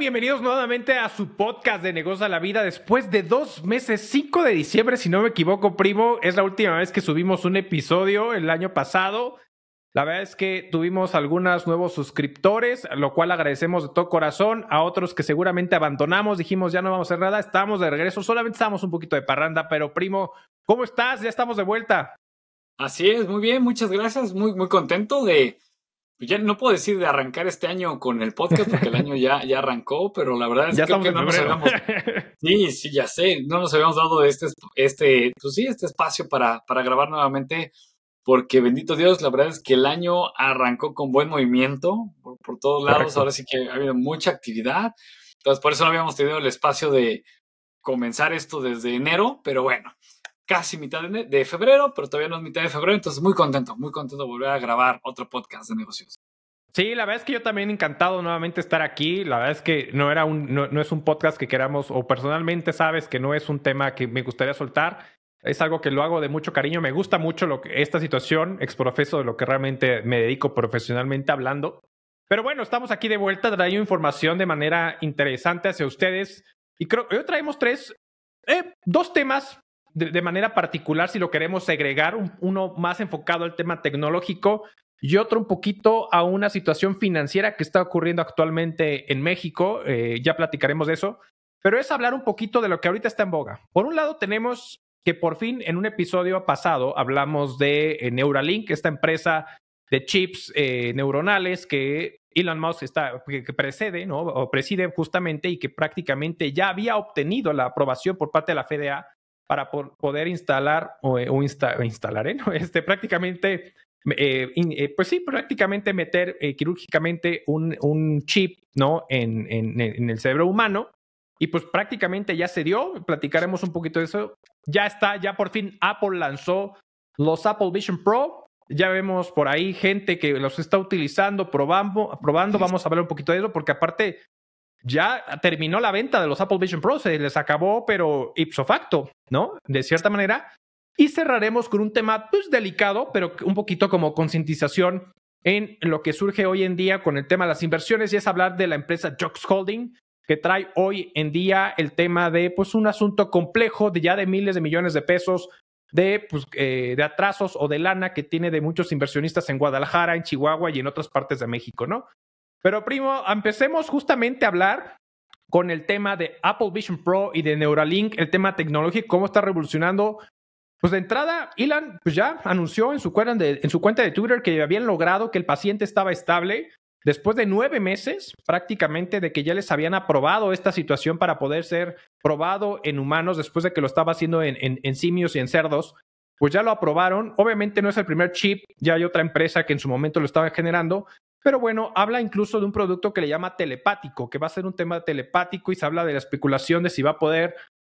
Bienvenidos nuevamente a su podcast de Negocio a la Vida. Después de dos meses, 5 de diciembre, si no me equivoco, primo, es la última vez que subimos un episodio el año pasado. La verdad es que tuvimos algunos nuevos suscriptores, lo cual agradecemos de todo corazón. A otros que seguramente abandonamos, dijimos ya no vamos a hacer nada, estamos de regreso, solamente estamos un poquito de parranda, pero primo, ¿cómo estás? Ya estamos de vuelta. Así es, muy bien, muchas gracias, muy, muy contento de, ya no puedo decir de arrancar este año con el podcast porque el año ya, ya arrancó, pero la verdad es que no nos habíamos. Sí, sí, ya sé, no nos habíamos dado este, este, pues sí, este espacio para, para grabar nuevamente, porque bendito Dios, la verdad es que el año arrancó con buen movimiento por, todos lados. Ahora sí que ha habido mucha actividad. Entonces, por eso no habíamos tenido el espacio de comenzar esto desde enero, pero bueno, casi mitad de, febrero, pero todavía no es mitad de febrero, entonces muy contento, muy contento de volver a grabar otro podcast de negocios. Sí, la verdad es que yo también encantado nuevamente estar aquí. La verdad es que no era un, no, es un podcast que queramos, o personalmente sabes que no es un tema que me gustaría soltar. Es algo que lo hago de mucho cariño. Me gusta mucho lo que, esta situación, exprofeso de lo que realmente me dedico profesionalmente hablando. Pero bueno, estamos aquí de vuelta, trayendo información de manera interesante hacia ustedes. Y creo hoy traemos tres, eh, dos temas de, manera particular si lo queremos segregar, uno más enfocado al tema tecnológico y otro un poquito a una situación financiera que está ocurriendo actualmente en México. Eh, ya platicaremos de eso, pero es hablar un poquito de lo que ahorita está en boga. Por un lado tenemos que por fin en un episodio pasado hablamos de eh, Neuralink, esta empresa de chips eh, neuronales que Elon Musk está, que, precede, ¿no? O preside justamente y que prácticamente ya había obtenido la aprobación por parte de la FDA para poder instalar o, eh, instalar, ¿eh? este, prácticamente, eh, pues sí, prácticamente meter quirúrgicamente un, un, chip ¿no? En, en, en, el cerebro humano. Y pues prácticamente ya se dio, platicaremos un poquito de eso. Ya está, ya por fin Apple lanzó los Apple Vision Pro. Ya vemos por ahí gente que los está utilizando, probando, probando. Vamos a hablar un poquito de eso, porque aparte ya terminó la venta de los Apple Vision Pro, se les acabó, pero ipso facto, ¿no? De cierta manera. Y cerraremos con un tema, pues, delicado, pero un poquito como concientización en lo que surge hoy en día con el tema de las inversiones, y es hablar de la empresa Jux Holding, que trae hoy en día el tema de, pues, un asunto complejo de ya de miles de millones de pesos de, pues, eh, de atrasos o de lana que tiene de muchos inversionistas en Guadalajara, en Chihuahua y en otras partes de México, ¿no? Pero primo, empecemos justamente a hablar con el tema de Apple Vision Pro y de Neuralink, el tema tecnológico, cómo está revolucionando. Pues de entrada, Elon pues ya anunció en su, cuenta de, en su cuenta de Twitter que habían logrado que el paciente estaba estable después de nueve meses prácticamente de que ya les habían aprobado esta situación para poder ser probado en humanos después de que lo estaba haciendo en, en simios y en cerdos. Pues ya lo aprobaron. Obviamente no es el primer chip, ya hay otra empresa que en su momento lo estaba generando, pero bueno, habla incluso de un producto que le llama telepático, que va a ser un tema telepático y se habla de la especulación de si va a poder,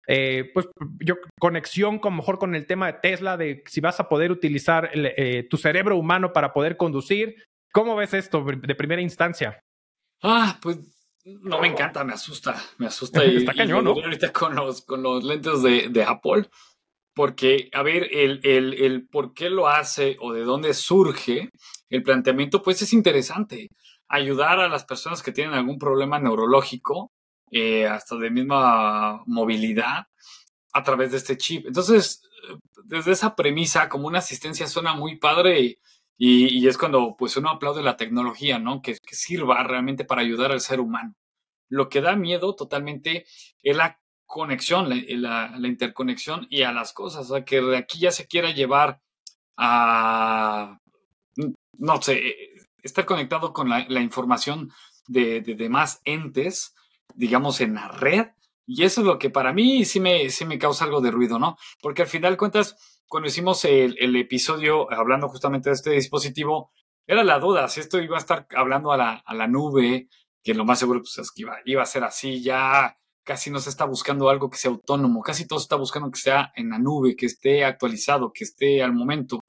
eh, pues yo, conexión con mejor con el tema de Tesla, de si vas a poder utilizar eh, tu cerebro humano para poder conducir. ¿Cómo ves esto de primera instancia? Ah, pues no me encanta, me asusta, me asusta. Y, Está cañón, ¿no? Ahorita con los, con los lentes de, de Apple, porque, a ver, el, el, el por qué lo hace o de dónde surge el planteamiento, pues es interesante. Ayudar a las personas que tienen algún problema neurológico, eh, hasta de misma movilidad, a través de este chip. Entonces, desde esa premisa, como una asistencia suena muy padre y, es cuando pues uno aplaude la tecnología, ¿no? Que, sirva realmente para ayudar al ser humano. Lo que da miedo totalmente es la conexión, la, interconexión y a las cosas. O sea, que de aquí ya se quiera llevar a, no sé, estar conectado con la, información de, demás entes, digamos, en la red. Y eso es lo que para mí sí me, sí me causa algo de ruido, ¿no? Porque al final cuentas, cuando hicimos el, el episodio hablando justamente de este dispositivo, era la duda si esto iba a estar hablando a la, a la nube, que lo más seguro pues, es que iba, iba a ser así ya casi no se está buscando algo que sea autónomo, casi todo se está buscando que sea en la nube, que esté actualizado, que esté al momento,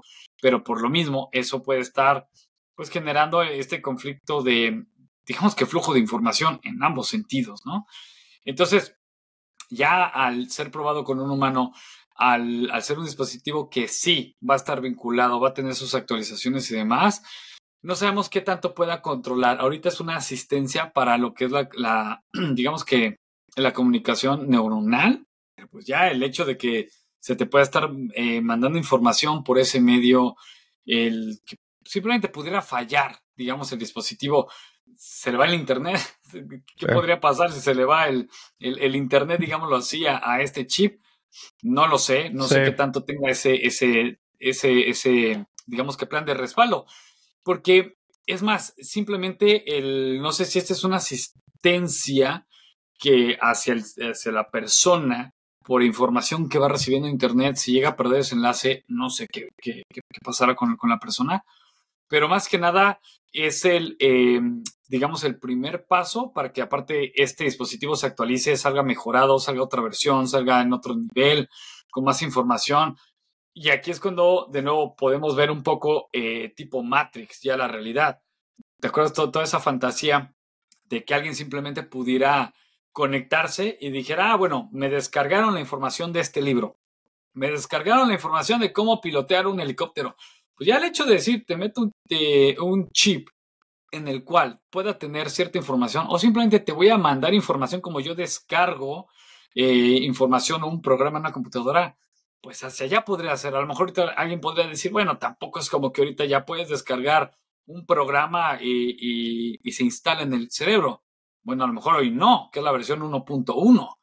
pero por lo mismo eso puede estar pues generando este conflicto de, digamos que flujo de información en ambos sentidos, ¿no? Entonces, ya al ser probado con un humano, al, al ser un dispositivo que sí va a estar vinculado, va a tener sus actualizaciones y demás, no sabemos qué tanto pueda controlar. Ahorita es una asistencia para lo que es la, digamos que la comunicación neuronal. Pues ya el hecho de que se te pueda estar eh, mandando información por ese medio, el que simplemente pudiera fallar, digamos, el dispositivo, se le va el internet. ¿Qué podría pasar si se le va el, el, internet, digámoslo así, a, a, este chip? No lo sé, no sé qué tanto tenga ese, ese, ese, ese, digamos que plan de respaldo. Porque, es más, simplemente el, no sé si esta es una asistencia que hacia, hacia la persona por información que va recibiendo Internet, si llega a perder ese enlace, no sé qué, qué, qué pasará con, con, la persona, pero más que nada es el, eh, digamos, el primer paso para que aparte este dispositivo se actualice, salga mejorado, salga otra versión, salga en otro nivel, con más información. Y aquí es cuando de nuevo podemos ver un poco eh, tipo Matrix, ya la realidad. ¿Te acuerdas toda esa fantasía de que alguien simplemente pudiera conectarse y dijera, ah, bueno, me descargaron la información de este libro, me descargaron la información de cómo pilotear un helicóptero. Pues ya el hecho de decir, te meto un, chip en el cual pueda tener cierta información o simplemente te voy a mandar información como yo descargo eh, información o un programa en una computadora, pues hacia allá podría ser. A lo mejor alguien podría decir, bueno, tampoco es como que ahorita ya puedes descargar un programa y, se instala en el cerebro. Bueno, a lo mejor hoy no, que es la versión 1.1.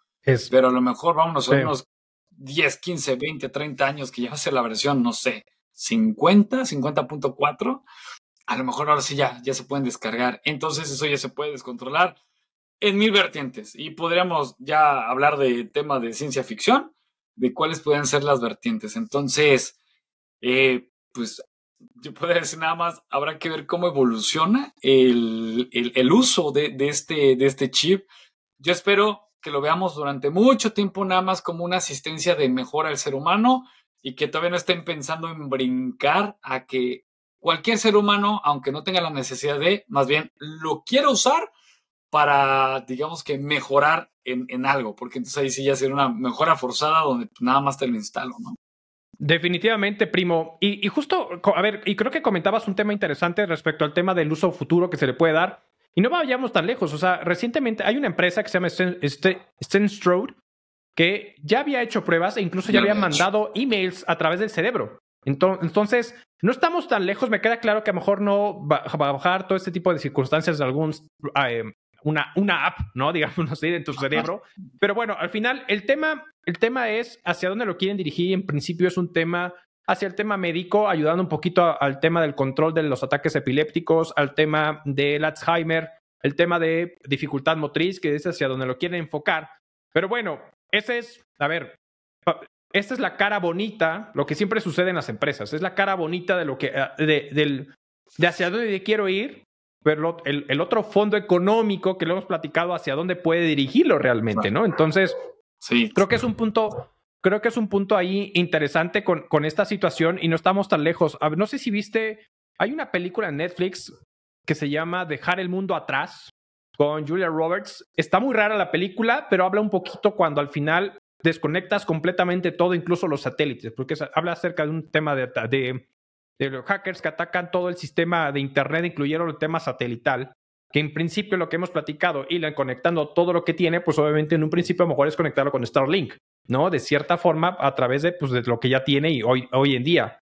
Pero a lo mejor vámonos a unos 10, 15, 20, 30 años que ya hace la versión, no sé, 50, 50.4. A lo mejor ahora sí ya, ya se pueden descargar. Entonces eso ya se puede descontrolar en mil vertientes. Y podríamos ya hablar de tema de ciencia ficción de cuáles pueden ser las vertientes. Entonces, eh, pues yo podría decir nada más, habrá que ver cómo evoluciona el, uso de, este, de este chip. Yo espero que lo veamos durante mucho tiempo nada más como una asistencia de mejora al ser humano y que todavía no estén pensando en brincar a que cualquier ser humano, aunque no tenga la necesidad de, más bien lo quiera usar para, digamos que, mejorar en, algo, porque entonces ahí sí ya sería una mejora forzada donde nada más te lo instalo, ¿no? Definitivamente, primo. Y, justo, a ver, y creo que comentabas un tema interesante respecto al tema del uso futuro que se le puede dar. Y no vayamos tan lejos. O sea, recientemente hay una empresa que se llama Stenstrode que ya había hecho pruebas e incluso ya había mandado emails a través del cerebro. Entonces, no estamos tan lejos. Me queda claro que a lo mejor no va a bajar todo este tipo de circunstancias de algún eh, una, una app, ¿no? Digamos así, en tu cerebro. Pero bueno, al final el tema, el tema es hacia dónde lo quieren dirigir. En principio es un tema hacia el tema médico, ayudando un poquito al tema del control de los ataques epilépticos, al tema del Alzheimer, el tema de dificultad motriz, que es hacia donde lo quieren enfocar. Pero bueno, ese es, a ver, esta es la cara bonita, lo que siempre sucede en las empresas, es la cara bonita de lo que, de, del, de hacia dónde quiero ir, pero el, otro fondo económico que lo hemos platicado hacia dónde puede dirigirlo realmente, ¿no? Entonces, sí. creo que es un punto, creo que es un punto ahí interesante con, con esta situación y no estamos tan lejos. no sé si viste, hay una película en Netflix que se llama Dejar el mundo atrás con Julia Roberts. Está muy rara la película, pero habla un poquito cuando al final desconectas completamente todo, incluso los satélites, porque habla acerca de un tema de, de de los hackers que atacan todo el sistema de Internet, incluyeron el tema satelital, que en principio lo que hemos platicado, y conectando todo lo que tiene, pues obviamente en un principio a lo mejor es conectarlo con Starlink, ¿no? De cierta forma, a través de, pues, de lo que ya tiene y hoy, hoy en día.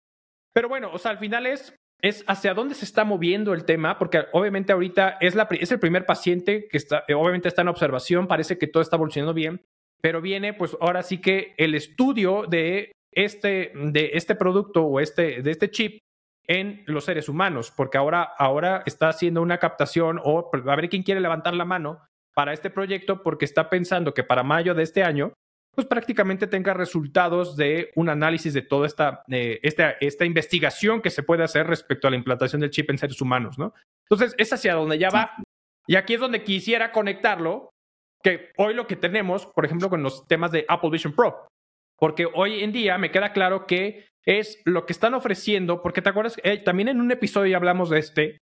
Pero bueno, o sea, al final es, es hacia dónde se está moviendo el tema, porque obviamente ahorita es, la, es el primer paciente que está, obviamente está en observación, parece que todo está evolucionando bien, pero viene, pues ahora sí que el estudio de este, de este producto o este, de este chip en los seres humanos, porque ahora, ahora está haciendo una captación o a ver quién quiere levantar la mano para este proyecto porque está pensando que para mayo de este año, pues prácticamente tenga resultados de un análisis de toda esta, eh, esta, esta investigación que se puede hacer respecto a la implantación del chip en seres humanos, ¿no? Entonces, es hacia donde ya va. Y aquí es donde quisiera conectarlo, que hoy lo que tenemos, por ejemplo, con los temas de Apple Vision Pro, porque hoy en día me queda claro que es lo que están ofreciendo, porque te acuerdas, eh, también en un episodio ya hablamos de este,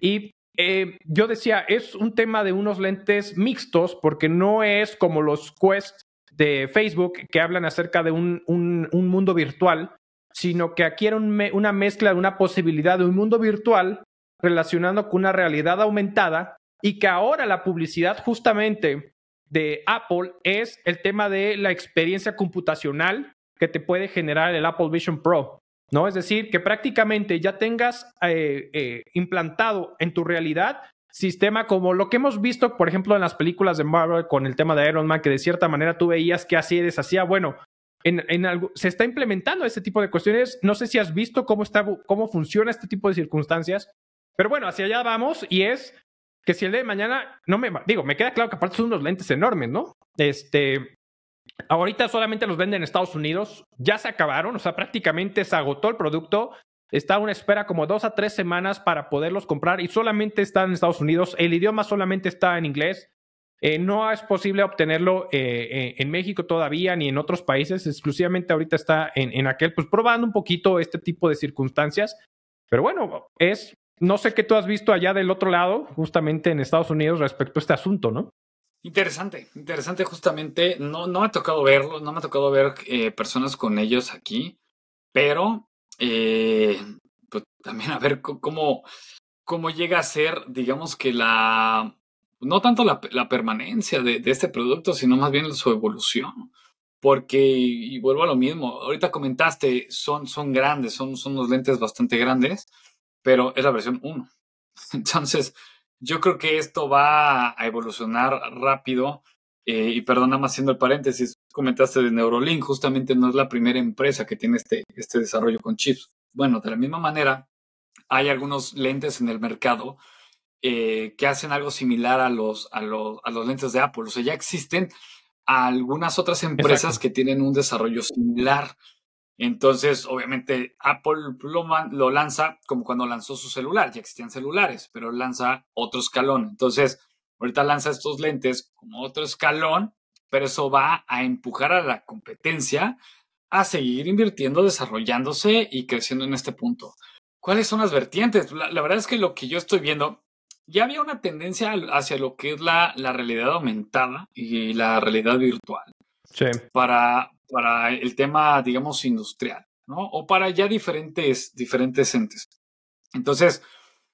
y eh, yo decía, es un tema de unos lentes mixtos, porque no es como los Quest de Facebook que hablan acerca de un, un, mundo virtual, sino que aquí era una mezcla de una posibilidad de un mundo virtual relacionando con una realidad aumentada y que ahora la publicidad justamente de Apple es el tema de la experiencia computacional que te puede generar el Apple Vision Pro. ¿no? Es decir, que prácticamente ya tengas eh, eh, implantado en tu realidad sistema como lo que hemos visto, por ejemplo, en las películas de Marvel con el tema de Iron Man, que de cierta manera tú veías que así deshacía. Bueno, en, en algo, se está implementando este tipo de cuestiones. No sé si has visto cómo, está, cómo funciona este tipo de circunstancias, pero bueno, hacia allá vamos y es que si el de mañana, no me digo, me queda claro que aparte son unos lentes enormes, ¿no? Este, ahorita solamente los venden en Estados Unidos, ya se acabaron, o sea, prácticamente se agotó el producto. Está a una espera como dos a tres semanas para poderlos comprar y solamente están en Estados Unidos. El idioma solamente está en inglés. Eh, no es posible obtenerlo eh, eh, en México todavía ni en otros países. Exclusivamente ahorita está en, en aquel, pues probando un poquito este tipo de circunstancias. Pero bueno, es no sé qué tú has visto allá del otro lado, justamente en Estados Unidos, respecto a este asunto, ¿no? Interesante, interesante justamente. No, no me ha tocado verlo, no me ha tocado ver eh, personas con ellos aquí, pero eh, pues, también a ver cómo, cómo llega a ser, digamos que la, no tanto la, permanencia de, este producto, sino más bien su evolución. Porque, y vuelvo a lo mismo, ahorita comentaste, son, son grandes, son, son unos lentes bastante grandes, pero es la versión 1. Entonces, yo creo que esto va a evolucionar rápido. Eh, y perdona más haciendo el paréntesis, comentaste de Neurolink, justamente no es la primera empresa que tiene este, este desarrollo con chips. Bueno, de la misma manera, hay algunos lentes en el mercado eh, que hacen algo similar a los, a, los, a los lentes de Apple. O sea, ya existen algunas otras empresas que tienen un desarrollo similar. Entonces, obviamente, Apple lo, lanza como cuando lanzó su celular, ya existían celulares, pero lanza otro escalón. Entonces, ahorita lanza estos lentes como otro escalón, pero eso va a empujar a la competencia a seguir invirtiendo, desarrollándose y creciendo en este punto. ¿Cuáles son las vertientes? La, verdad es que lo que yo estoy viendo, ya había una tendencia hacia lo que es la, la realidad aumentada y la realidad virtual. Sí. Para, para el tema, digamos, industrial, ¿no? O para ya diferentes, diferentes entes. Entonces,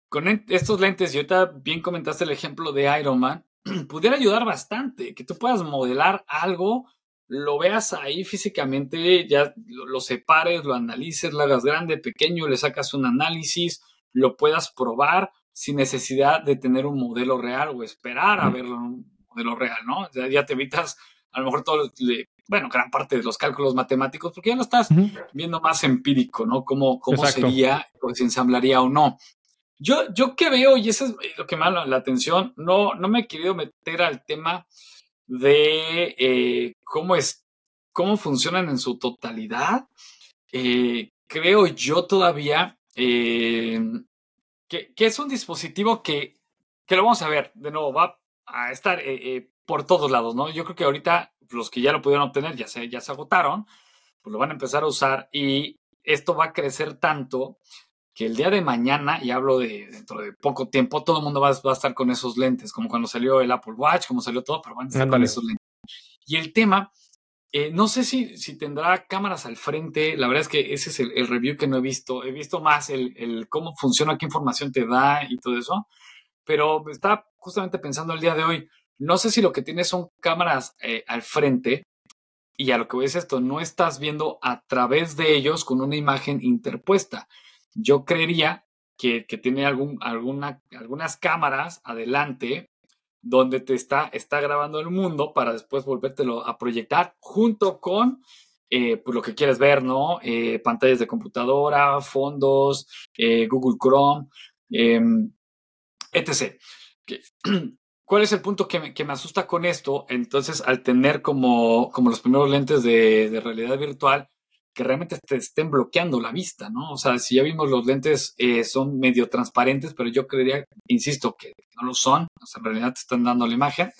con estos lentes, y ahorita bien comentaste el ejemplo de Iron Man, pudiera ayudar bastante, que tú puedas modelar algo, lo veas ahí físicamente, ya lo, separes, lo analices, lo hagas grande, pequeño, le sacas un análisis, lo puedas probar sin necesidad de tener un modelo real o esperar a verlo en un modelo real, ¿no? Ya, ya te evitas a lo mejor todo, bueno, gran parte de los cálculos matemáticos, porque ya lo estás viendo más empírico, ¿no? Cómo, cómo sería, o se ensamblaría o no. Yo, yo que veo, y eso es lo que me llama la atención, no, no me he querido meter al tema de eh, cómo, es, cómo funcionan en su totalidad. Eh, creo yo todavía eh, que, que, es un dispositivo que, que lo vamos a ver, de nuevo, va a estar por todos lados, ¿no? Yo creo que ahorita los que ya lo pudieron obtener ya se, ya se agotaron, pues lo van a empezar a usar y esto va a crecer tanto que el día de mañana, y hablo de dentro de poco tiempo, todo el mundo va, a estar con esos lentes, como cuando salió el Apple Watch, como salió todo, pero van a estar con esos lentes. Y el tema, eh, no sé si, si tendrá cámaras al frente, la verdad es que ese es el, review que no he visto, he visto más el, el, cómo funciona, qué información te da y todo eso, pero estaba justamente pensando el día de hoy, no sé si lo que tienes son cámaras eh, al frente y a lo que ves esto, no estás viendo a través de ellos con una imagen interpuesta. Yo creería que, tiene algún, alguna, algunas cámaras adelante donde te está, está grabando el mundo para después volvértelo a proyectar junto con eh, pues, lo que quieres ver, ¿no? Eh, pantallas de computadora, fondos, Google Chrome, em, etc. ¿Cuál es el punto que me, asusta con esto? Entonces, al tener como, como los primeros lentes de, realidad virtual, que realmente te estén bloqueando la vista, ¿no? O sea, si ya vimos los lentes eh, son medio transparentes, pero yo creería, insisto, que no lo son, o sea, en realidad te están dando la imagen,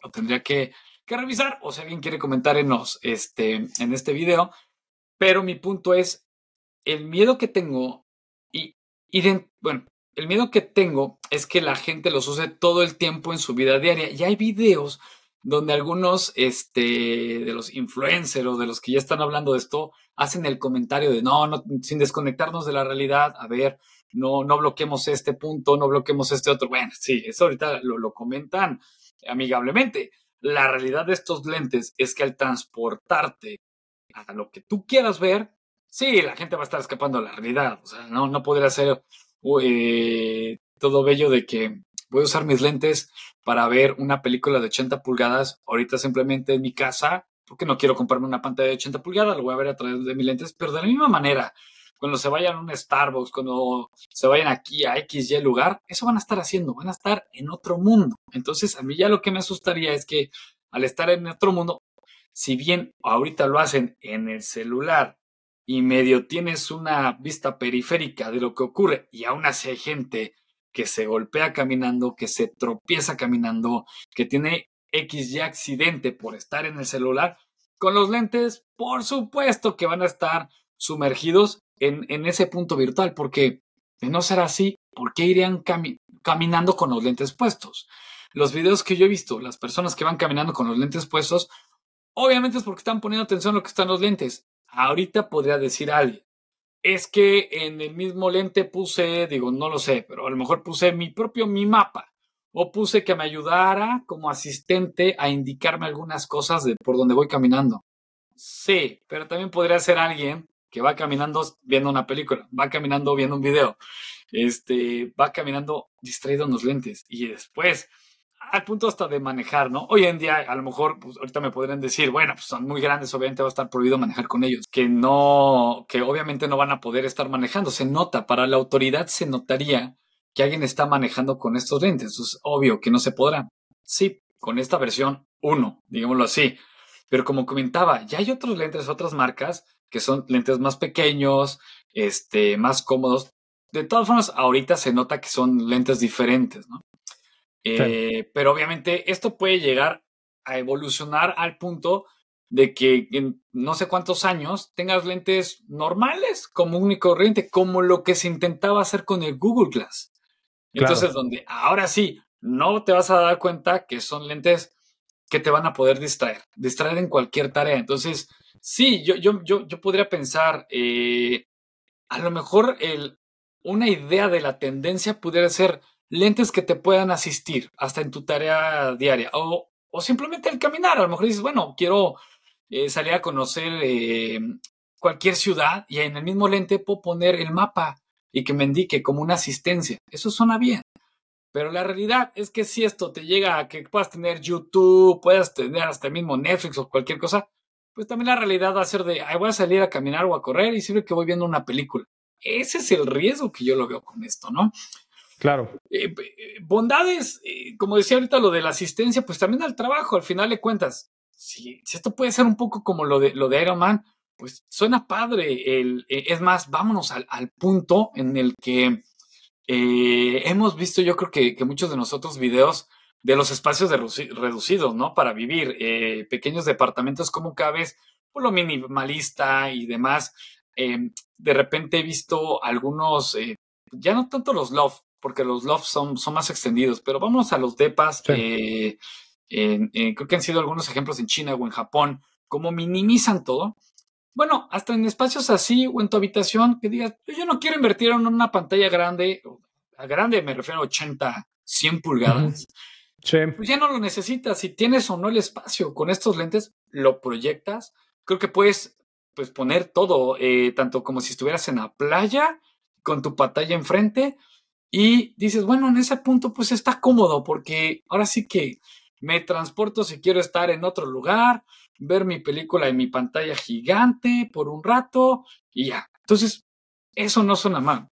lo tendría que, revisar, o si alguien quiere comentar en, este, en este video, pero mi punto es, el miedo que tengo, y, y bueno, el miedo que tengo es que la gente los use todo el tiempo en su vida diaria. Y hay videos donde algunos este, de los influencers o de los que ya están hablando de esto hacen el comentario de no, no, sin desconectarnos de la realidad, a ver, no, no bloqueemos este punto, no bloqueemos este otro. Bueno, sí, eso ahorita lo, lo comentan amigablemente. La realidad de estos lentes es que al transportarte a lo que tú quieras ver, sí, la gente va a estar escapando a la realidad. O sea, no, no podría ser eh, todo bello de que voy a usar mis lentes para ver una película de 80 pulgadas ahorita simplemente en mi casa, porque no quiero comprarme una pantalla de 80 pulgadas, lo voy a ver a través de mis lentes, pero de la misma manera, cuando se vayan a un Starbucks, cuando se vayan aquí a XY lugar, eso van a estar haciendo, van a estar en otro mundo. Entonces, a mí ya lo que me asustaría es que al estar en otro mundo, si bien ahorita lo hacen en el celular y medio tienes una vista periférica de lo que ocurre y aún así hay gente que se golpea caminando, que se tropieza caminando, que tiene X accidente por estar en el celular, con los lentes, por supuesto que van a estar sumergidos en, en ese punto virtual, porque de no ser así, ¿por qué irían caminando con los lentes puestos? Los videos que yo he visto, las personas que van caminando con los lentes puestos, obviamente es porque están poniendo atención a lo que están los lentes. Ahorita podría decir alguien, es que en el mismo lente puse, digo, no lo sé, pero a lo mejor puse mi propio mi mapa o puse que me ayudara como asistente a indicarme algunas cosas de por donde voy caminando. Sí, pero también podría ser alguien que va caminando viendo una película, va caminando viendo un video, este, va caminando distraído en los lentes y después al punto hasta de manejar, ¿no? Hoy en día, a lo mejor, pues ahorita me podrían decir, bueno, pues son muy grandes, obviamente va a estar prohibido manejar con ellos, que no, que obviamente no van a poder estar manejando. Se nota, para la autoridad se notaría que alguien está manejando con estos lentes. Es obvio que no se podrá. Sí, con esta versión 1, digámoslo así. Pero como comentaba, ya hay otros lentes, otras marcas, que son lentes más pequeños, este, más cómodos. De todas formas, ahorita se nota que son lentes diferentes, ¿no? Eh, pero obviamente esto puede llegar a evolucionar al punto de que en no sé cuántos años tengas lentes normales, como y corriente, como lo que se intentaba hacer con el Google Glass. Entonces, donde ahora sí, no te vas a dar cuenta que son lentes que te van a poder distraer, distraer en cualquier tarea. Entonces, sí, yo, yo, yo, yo podría pensar, eh, a lo mejor el, una idea de la tendencia pudiera ser lentes que te puedan asistir hasta en tu tarea diaria o, o simplemente el caminar. A lo mejor dices, bueno, quiero eh, salir a conocer eh, cualquier ciudad y en el mismo lente puedo poner el mapa y que me indique como una asistencia. Eso suena bien. Pero la realidad es que si esto te llega a que puedas tener YouTube, puedas tener hasta mismo Netflix o cualquier cosa, pues también la realidad va a ser de, Ay, voy a salir a caminar o a correr y sirve que voy viendo una película. Ese es el riesgo que yo lo veo con esto, ¿no? Claro. Eh, eh, bondades, eh, como decía ahorita lo de la asistencia, pues también al trabajo, al final de cuentas. Si, esto puede ser un poco como lo de, lo de Iron Man, pues suena padre. El, es más, vámonos al, al, punto en el que hemos visto, yo creo que, que, muchos de nosotros videos de los espacios reducidos, ¿no? Para vivir, pequeños departamentos, como cada vez, por lo minimalista y demás. de repente he visto algunos, ya no tanto los loft, porque los lofts son, son más extendidos, pero vamos a los depas. Eh, creo que han sido algunos ejemplos en China o en Japón, cómo minimizan todo. Bueno, hasta en espacios así o en tu habitación, que digas, yo no quiero invertir en una pantalla grande, a grande me refiero a 80, 100 pulgadas. Pues ya no lo necesitas. Si tienes o no el espacio con estos lentes, lo proyectas. Creo que puedes pues, poner todo, eh, tanto como si estuvieras en la playa, con tu pantalla enfrente, y dices, bueno, en ese punto pues está cómodo porque ahora sí que me transporto si quiero estar en otro lugar, ver mi película en mi pantalla gigante por un rato y ya. Entonces, eso no suena mal.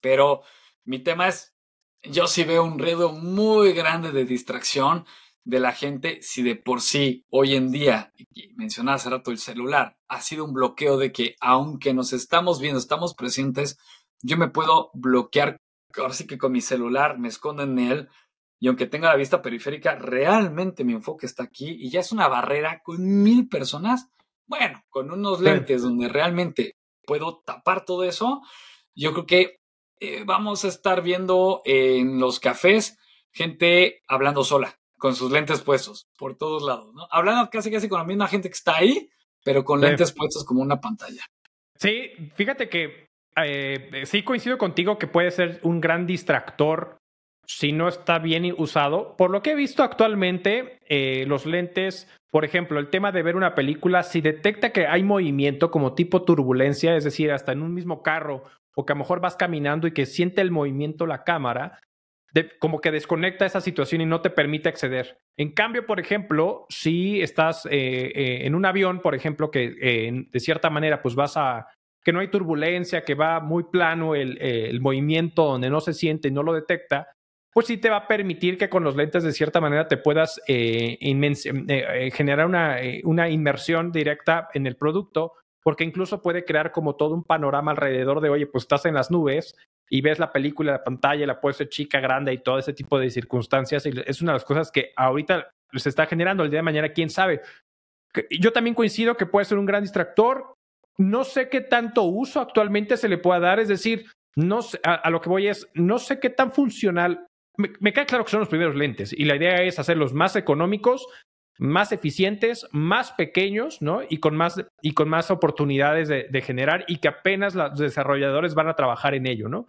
Pero mi tema es, yo sí veo un redo muy grande de distracción de la gente si de por sí hoy en día, y mencionaba hace rato el celular, ha sido un bloqueo de que aunque nos estamos viendo, estamos presentes, yo me puedo bloquear ahora sí que con mi celular me escondo en él y aunque tenga la vista periférica, realmente mi enfoque está aquí y ya es una barrera con mil personas. Bueno, con unos lentes donde realmente puedo tapar todo eso, yo creo que eh, vamos a estar viendo en los cafés gente hablando sola, con sus lentes puestos por todos lados, ¿no? Hablando casi casi con la misma gente que está ahí, pero con lentes puestos como una pantalla. Sí, fíjate que eh, sí coincido contigo que puede ser un gran distractor si no está bien usado. Por lo que he visto actualmente, eh, los lentes, por ejemplo, el tema de ver una película, si detecta que hay movimiento como tipo turbulencia, es decir, hasta en un mismo carro, o que a lo mejor vas caminando y que siente el movimiento la cámara, como que desconecta esa situación y no te permite acceder. En cambio, por ejemplo, si estás eh, en un avión, por ejemplo, que de cierta manera pues vas a que no hay turbulencia, que va muy plano el, el movimiento donde no se siente y no lo detecta, pues sí te va a permitir que con los lentes de cierta manera te puedas eh, eh, eh, generar una, una inmersión directa en el producto, porque incluso puede crear como todo un panorama alrededor de, oye, pues estás en las nubes y ves la película, la pantalla, la puede ser chica, grande y todo ese tipo de circunstancias. Es una de las cosas que ahorita se está generando el día de mañana, quién sabe. Yo también coincido que puede ser un gran distractor. No sé qué tanto uso actualmente se le pueda dar, es decir, no a, lo que voy es, no sé qué tan funcional me, queda claro que son los primeros lentes y la idea es hacerlos más económicos, más eficientes, más pequeños, ¿no? Y con más, y con más oportunidades de, de, generar y que apenas los desarrolladores van a trabajar en ello, ¿no?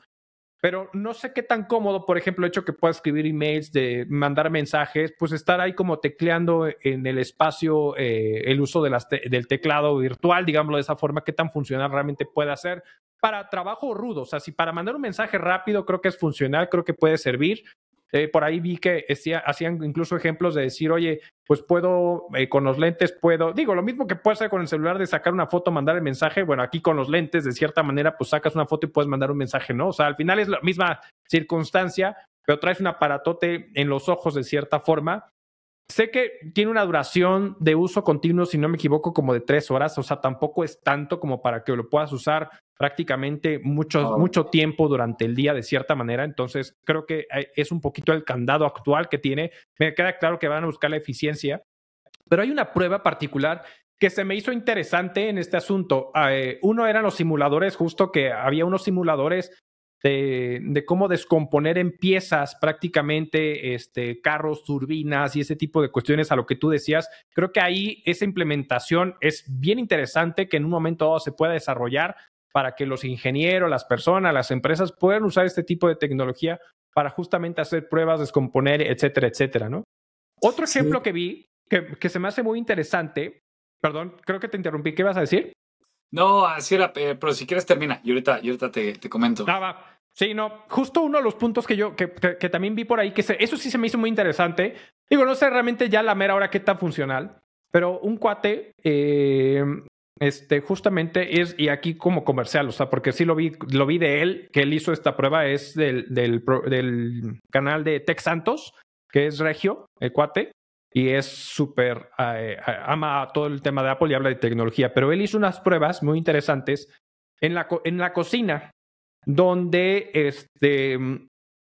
Pero no sé qué tan cómodo, por ejemplo, el hecho que pueda escribir emails, de mandar mensajes, pues estar ahí como tecleando en el espacio eh, el uso del teclado virtual, digámoslo de esa forma, qué tan funcional realmente puede hacer para trabajo rudo. O sea, si para mandar un mensaje rápido creo que es funcional, creo que puede servir. Eh, por ahí vi que hacían incluso ejemplos de decir, oye, pues puedo, eh, con los lentes puedo, digo, lo mismo que puedes hacer con el celular de sacar una foto, mandar el mensaje, bueno, aquí con los lentes, de cierta manera, pues sacas una foto y puedes mandar un mensaje, ¿no? O sea, al final es la misma circunstancia, pero traes un aparatote en los ojos de cierta forma Sé que tiene una duración de uso continuo, si no me equivoco, como de tres horas, o sea, tampoco es tanto como para que lo puedas usar prácticamente mucho, mucho tiempo durante el día de cierta manera. Entonces, creo que eh, es un poquito el candado actual que tiene. Me queda claro que van a buscar la eficiencia, pero hay una prueba particular que se me hizo interesante en este asunto. Eh, uno eran los simuladores, justo que había unos simuladores de, cómo descomponer en piezas prácticamente este, carros, turbinas y ese tipo de cuestiones a lo que tú decías. Creo que ahí esa implementación es bien interesante que en un momento dado se pueda desarrollar para que los ingenieros, las personas, las empresas puedan usar este tipo de tecnología para justamente hacer pruebas, descomponer, etcétera, etcétera, ¿no? Otro ejemplo que vi que, que se me hace muy interesante, perdón, creo que te interrumpí, ¿qué vas a decir? No, así era, pero si quieres termina y ahorita, y ahorita te, te comento. Ah, Sí, no, justo uno de los puntos que yo, que, que, también vi por ahí, que eso sí se me hizo muy interesante. Digo, no sé realmente ya la mera hora qué tan funcional, pero un cuate, eh, este, justamente es, y aquí como comercial, o sea, porque sí lo vi, lo vi de él, que él hizo esta prueba, es del, del, del canal de Tech Santos, que es Regio, el cuate, y es súper, eh, ama todo el tema de Apple y habla de tecnología, pero él hizo unas pruebas muy interesantes en la, en la cocina, donde este,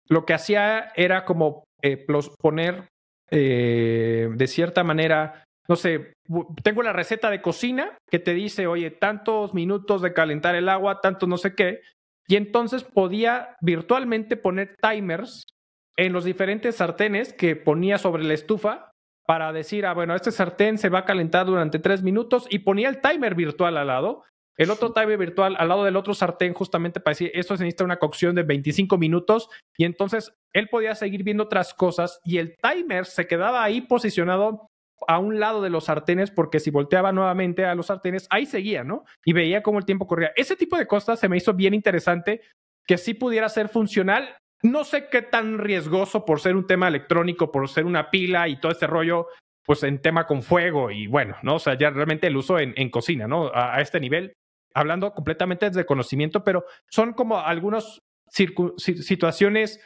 lo que hacía era como eh, poner eh, de cierta manera, no sé, tengo la receta de cocina que te dice, oye, tantos minutos de calentar el agua, tanto no sé qué, y entonces podía virtualmente poner timers en los diferentes sartenes que ponía sobre la estufa para decir, ah, bueno, este sartén se va a calentar durante tres minutos y ponía el timer virtual al lado el otro timer virtual al lado del otro sartén justamente para decir, esto se necesita una cocción de 25 minutos y entonces él podía seguir viendo otras cosas y el timer se quedaba ahí posicionado a un lado de los sartenes porque si volteaba nuevamente a los sartenes, ahí seguía, ¿no? Y veía cómo el tiempo corría. Ese tipo de cosas se me hizo bien interesante que sí pudiera ser funcional. No sé qué tan riesgoso por ser un tema electrónico, por ser una pila y todo este rollo, pues en tema con fuego y bueno, ¿no? O sea, ya realmente el uso en, cocina, ¿no? a, este nivel hablando completamente desde conocimiento, pero son como algunas situaciones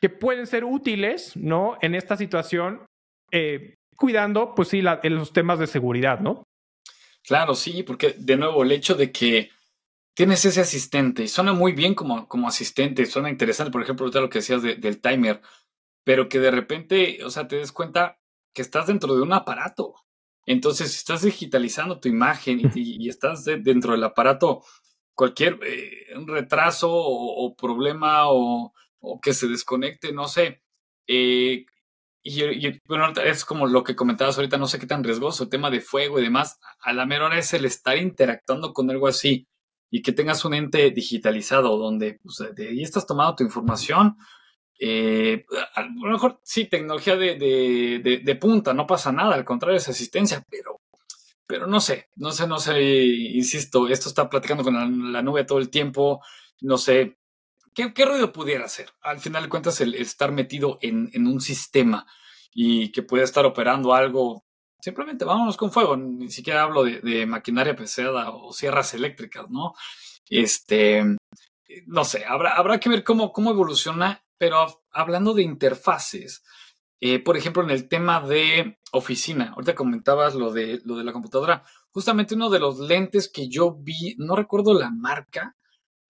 que pueden ser útiles, ¿no? En esta situación, eh, cuidando, pues sí, los temas de seguridad, ¿no? Claro, sí, porque de nuevo el hecho de que tienes ese asistente y suena muy bien como, como asistente, suena interesante, por ejemplo, lo que decías del timer, pero que de repente, o sea, te des cuenta que estás dentro de un aparato, entonces, si estás digitalizando tu imagen y, estás dentro del aparato, cualquier eh, retraso o, problema o, que se desconecte, no sé. Eh, y, bueno, es como lo que comentabas ahorita, no sé qué tan riesgoso, el tema de fuego y demás. A la mera hora es el estar interactuando con algo así. Y que tengas un ente digitalizado donde pues, de ahí estás tomando tu información. Eh, a lo mejor sí, tecnología de, de, de, punta, no pasa nada, al contrario es asistencia, pero, pero no sé, no sé, no sé, insisto, esto está platicando con la, nube todo el tiempo, no sé, ¿qué, ¿qué, ruido pudiera hacer? Al final de cuentas, el, estar metido en, en, un sistema y que pueda estar operando algo Simplemente vámonos con fuego. Ni siquiera hablo de, maquinaria pesada o sierras eléctricas, ¿no? Este, no sé, habrá, habrá que ver cómo, cómo evoluciona, pero hablando de interfaces, eh, por ejemplo, en el tema de oficina, ahorita comentabas lo de, lo de la computadora, justamente uno de los lentes que yo vi, no recuerdo la marca,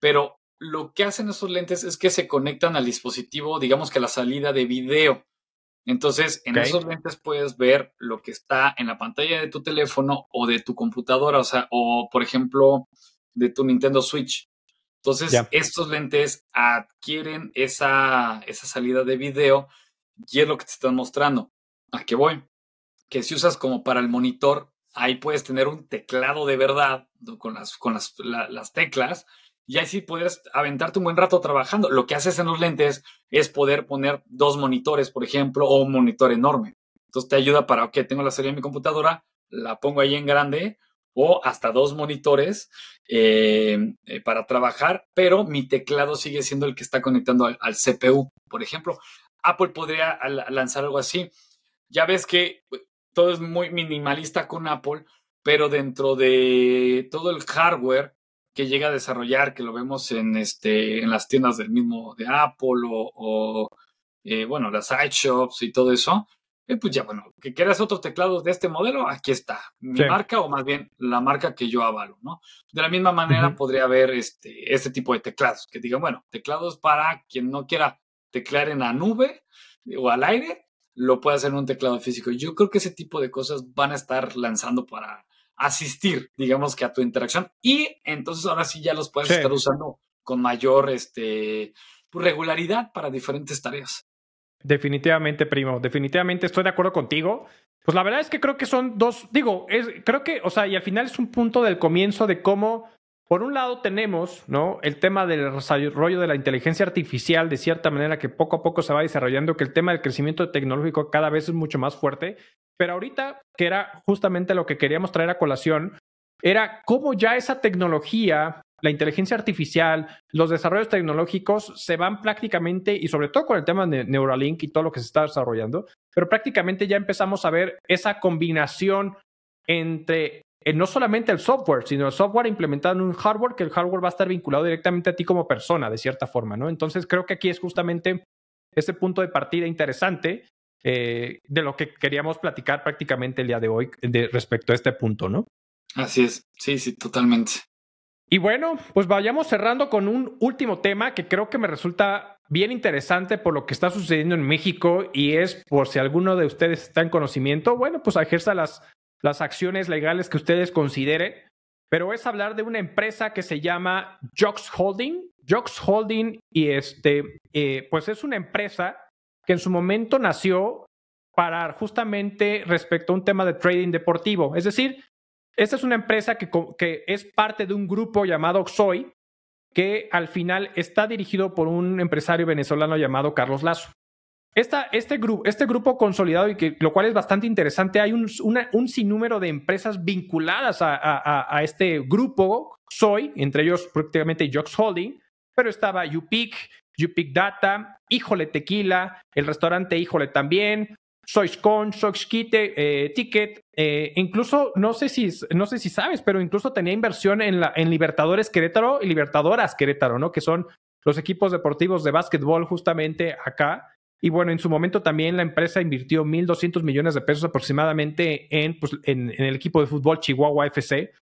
pero lo que hacen esos lentes es que se conectan al dispositivo, digamos que a la salida de video. Entonces, en esos lentes puedes ver lo que está en la pantalla de tu teléfono o de tu computadora, o sea, o por ejemplo, de tu Nintendo Switch. Entonces, estos lentes adquieren esa, esa salida de video y es lo que te están mostrando. ¿A qué voy? Que si usas como para el monitor, ahí puedes tener un teclado de verdad con las, con las, las teclas y ahí sí puedes aventarte un buen rato trabajando. Lo que haces en los lentes es poder poner dos monitores, por ejemplo, o un monitor enorme. Entonces te ayuda para, ok, tengo la serie en mi computadora, la pongo ahí en grande o hasta dos monitores eh, eh, para trabajar, pero mi teclado sigue siendo el que está conectando al, CPU, por ejemplo. Apple podría lanzar algo así. Ya ves que pues, todo es muy minimalista con Apple, pero dentro de todo el hardware que llega a desarrollar, que lo vemos en, este, en las tiendas del mismo de Apple o, eh, bueno, las iShops y todo eso, eh, pues ya, bueno, que quieras otros teclados de este modelo, aquí está, mi marca o más bien la marca que yo avalo, ¿no? De la misma manera podría haber este, este tipo de teclados, que digan, bueno, teclados para quien no quiera teclear en la nube o al aire, lo puede hacer en un teclado físico. Yo creo que ese tipo de cosas van a estar lanzando para asistir, digamos que a tu interacción y entonces ahora sí ya los puedes estar usando con mayor este, pues, regularidad para diferentes tareas. Definitivamente, primo, definitivamente estoy de acuerdo contigo. Pues la verdad es que creo que son dos, digo, es, creo que, o sea, y al final es un punto del comienzo de cómo, por un lado tenemos, ¿no? El tema del desarrollo de la inteligencia artificial, de cierta manera que poco a poco se va desarrollando, que el tema del crecimiento tecnológico cada vez es mucho más fuerte, pero ahorita, que era justamente lo que queríamos traer a colación, era cómo ya esa tecnología, la inteligencia artificial, los desarrollos tecnológicos se van prácticamente, y sobre todo con el tema de Neuralink y todo lo que se está desarrollando, pero prácticamente ya empezamos a ver esa combinación entre eh, no solamente el software, sino el software implementado en un hardware, que el hardware va a estar vinculado directamente a ti como persona, de cierta forma, ¿no? Entonces creo que aquí es justamente ese punto de partida interesante eh, de lo que queríamos platicar prácticamente el día de hoy de, respecto a este punto, ¿no? Así es, sí, sí, totalmente. Y bueno, pues vayamos cerrando con un último tema que creo que me resulta bien interesante por lo que está sucediendo en México y es por si alguno de ustedes está en conocimiento, bueno, pues ejerza las, las acciones legales que ustedes consideren, pero es hablar de una empresa que se llama Jox Holding. Jox Holding y este, eh, pues es una empresa que en su momento nació para justamente respecto a un tema de trading deportivo. Es decir, esta es una empresa que, que es parte de un grupo llamado Xoy, que al final está dirigido por un empresario venezolano llamado Carlos Lazo. Esta, este, grupo, este grupo consolidado, y que, lo cual es bastante interesante, hay un, sinnúmero de empresas vinculadas a, a, este grupo, Soy, entre ellos prácticamente Jox Holding, pero estaba UPIC, UPIC Data, Híjole Tequila, el restaurante Híjole también, Soiscon, Soixquite, eh, Ticket, eh, incluso no sé si no sé si sabes, pero incluso tenía inversión en la en Libertadores Querétaro y Libertadoras Querétaro, ¿no? Que son los equipos deportivos de básquetbol justamente acá. Y bueno, en su momento también la empresa invirtió 1.200 millones de pesos aproximadamente en, pues, en, el equipo de fútbol Chihuahua FC.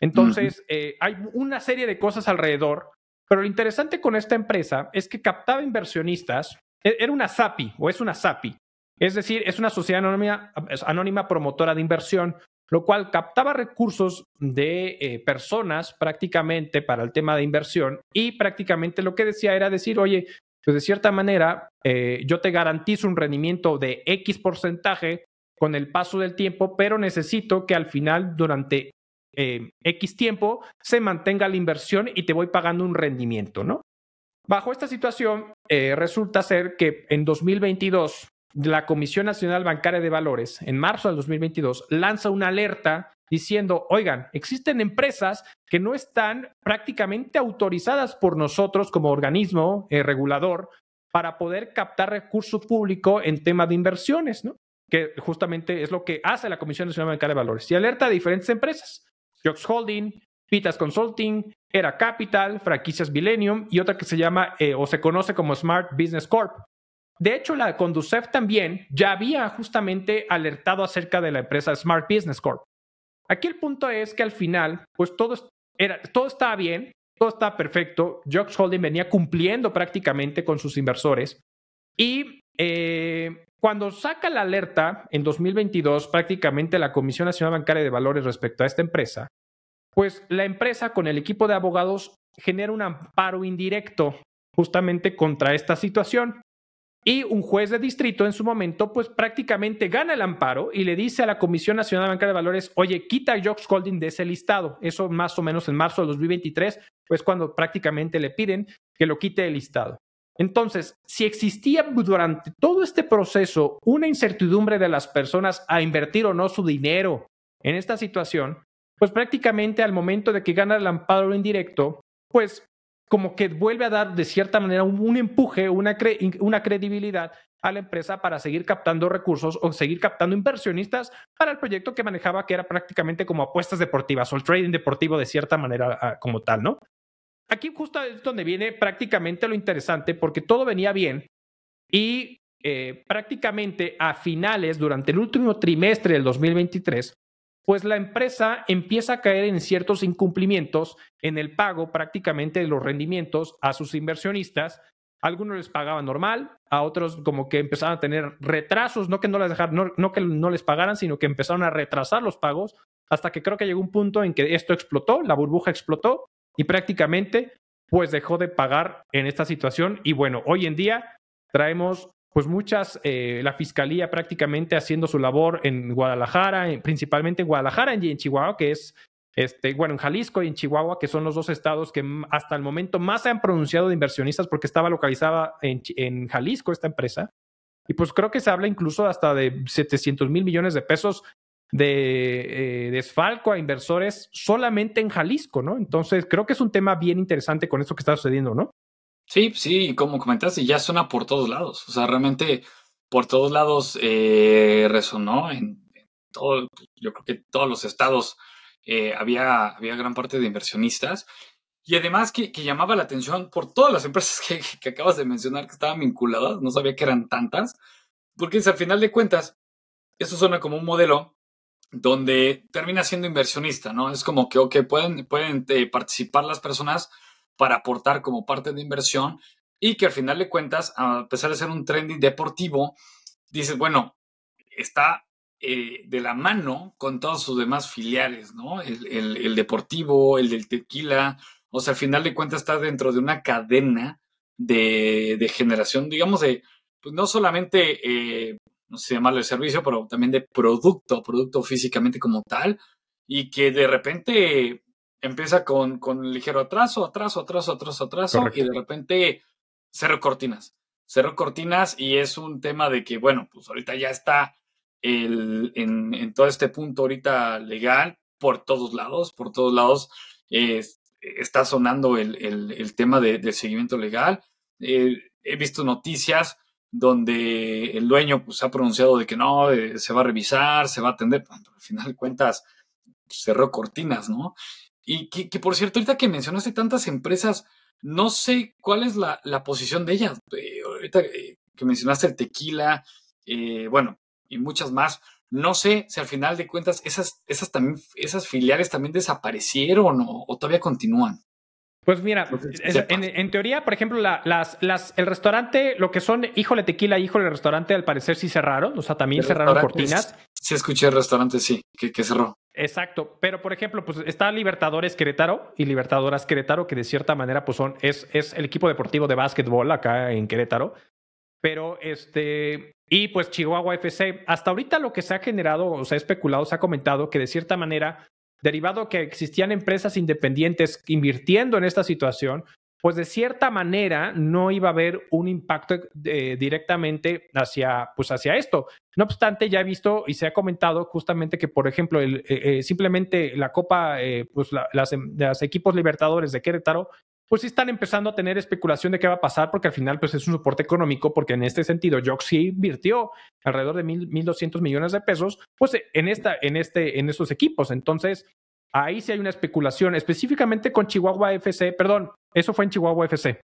Entonces, eh, hay una serie de cosas alrededor pero lo interesante con esta empresa es que captaba inversionistas, e, era una SAPI o es una SAPI, es decir, es una sociedad anónima, anónima promotora de inversión, lo cual captaba recursos de eh, personas prácticamente para el tema de inversión y prácticamente lo que decía era decir, oye, pues de cierta manera eh, yo te garantizo un rendimiento de X porcentaje con el paso del tiempo, pero necesito que al final durante eh, X tiempo se mantenga la inversión y te voy pagando un rendimiento, ¿no? Bajo esta situación, eh, resulta ser que en 2022, la Comisión Nacional Bancaria de Valores, en marzo del 2022, lanza una alerta diciendo, oigan, existen empresas que no están prácticamente autorizadas por nosotros como organismo eh, regulador para poder captar recursos públicos en tema de inversiones, ¿no? Que justamente es lo que hace la Comisión Nacional Bancaria de Valores. Y alerta a diferentes empresas. Jox Holding, Pitas Consulting, Era Capital, Franquicias Millennium y otra que se llama eh, o se conoce como Smart Business Corp. De hecho, la Conducef también ya había justamente alertado acerca de la empresa Smart Business Corp. Aquí el punto es que al final, pues todo, era, todo estaba bien, todo estaba perfecto. Jox Holding venía cumpliendo prácticamente con sus inversores. Y eh, cuando saca la alerta en 2022, prácticamente la Comisión Nacional Bancaria de Valores respecto a esta empresa, pues la empresa con el equipo de abogados genera un amparo indirecto justamente contra esta situación. Y un juez de distrito en su momento, pues prácticamente gana el amparo y le dice a la Comisión Nacional Bancaria de Valores, oye, quita a Jox Holding de ese listado. Eso más o menos en marzo de 2023, pues cuando prácticamente le piden que lo quite del listado. Entonces, si existía durante todo este proceso una incertidumbre de las personas a invertir o no su dinero en esta situación, pues prácticamente al momento de que gana el amparo indirecto, pues como que vuelve a dar de cierta manera un, empuje, una, credibilidad a la empresa para seguir captando recursos o seguir captando inversionistas para el proyecto que manejaba, que era prácticamente como apuestas deportivas o el trading deportivo de cierta manera ah, como tal, ¿no? Aquí justo es donde viene prácticamente lo interesante, porque todo venía bien y eh, prácticamente a finales, durante el último trimestre del 2023, pues la empresa empieza a caer en ciertos incumplimientos en el pago prácticamente de los rendimientos a sus inversionistas. algunos les pagaban normal, a otros como que empezaron a tener retrasos, no, que no les pagaran, sino que empezaron a retrasar los pagos, hasta que creo que llegó un punto en que esto explotó, la burbuja explotó y prácticamente pues dejó de pagar en esta situación. Y bueno, hoy en día traemos pues muchas, eh, la fiscalía prácticamente haciendo su labor en Guadalajara, principalmente en Guadalajara y en Chihuahua, que es, este, bueno, en Jalisco y en Chihuahua, que son los dos estados que hasta el momento más se han pronunciado de inversionistas porque estaba localizada en, en Jalisco esta empresa. Y pues creo que se habla incluso hasta de 700 mil millones de pesos de eh, desfalco a inversores solamente en Jalisco, ¿no? Entonces creo que es un tema bien interesante con esto que está sucediendo, ¿no? Sí, sí, como comentaste, ya suena por todos lados. O sea, realmente por todos lados eh, resonó en, todo, yo creo que todos los estados eh, había, había gran parte de inversionistas. Y además que, llamaba la atención por todas las empresas que, acabas de mencionar que estaban vinculadas, no sabía que eran tantas, porque al final de cuentas, eso suena como un modelo donde termina siendo inversionista, ¿no? Es como que, ok, pueden, pueden eh, participar las personas, para aportar como parte de inversión y que al final de cuentas, a pesar de ser un trending deportivo, dices, bueno, está eh, de la mano con todos sus demás filiales, ¿no? El, deportivo, el del tequila, o sea, al final de cuentas está dentro de una cadena de, generación, digamos, de, pues no solamente, eh, no sé llamarlo de servicio, pero también de producto, producto físicamente como tal, y que de repente empieza con, con ligero atraso, atraso, atraso, atraso, atraso, y de repente cerro cortinas. Cerro cortinas y es un tema de que, bueno, pues ahorita ya está el, en, todo este punto ahorita legal por todos lados, por todos lados está sonando el, tema del seguimiento legal. Eh, he visto noticias donde el dueño pues, ha pronunciado de que no, eh, se va a revisar, se va a atender, pero al final de cuentas cerró cortinas, ¿no? Y que, por cierto, ahorita que mencionaste tantas empresas, no sé cuál es la, posición de ellas. Eh, ahorita eh, que mencionaste el tequila, bueno, y muchas más. No sé si al final de cuentas esas, esas, también, esas filiales también desaparecieron o todavía continúan. Pues mira, en, teoría, por ejemplo, las, las, el restaurante, lo que son Híjole Tequila, Híjole Restaurante, al parecer sí cerraron, o sea, también cerraron cortinas. Sí, escuché el restaurante, sí, que, que, cerró. Exacto, pero por ejemplo, pues está Libertadores Querétaro y Libertadoras Querétaro, que de cierta manera, pues son, es, es el equipo deportivo de básquetbol acá en Querétaro. Pero este, y pues Chihuahua FC, hasta ahorita lo que se ha generado, o se ha especulado, se ha comentado que de cierta manera derivado que existían empresas independientes invirtiendo en esta situación, pues de cierta manera no iba a haber un impacto eh, directamente hacia, pues hacia esto. No obstante, ya he visto y se ha comentado justamente que, por ejemplo, el, eh, eh, simplemente la Copa, pues las, equipos libertadores de Querétaro, pues sí están empezando a tener especulación de qué va a pasar, porque al final pues es un soporte económico, porque en este sentido Jox sí invirtió alrededor de mil, 1.200 millones de pesos, pues en, esta, en, este, en estos equipos. Entonces, ahí sí hay una especulación, específicamente con Chihuahua FC, perdón, eso fue en Chihuahua FC,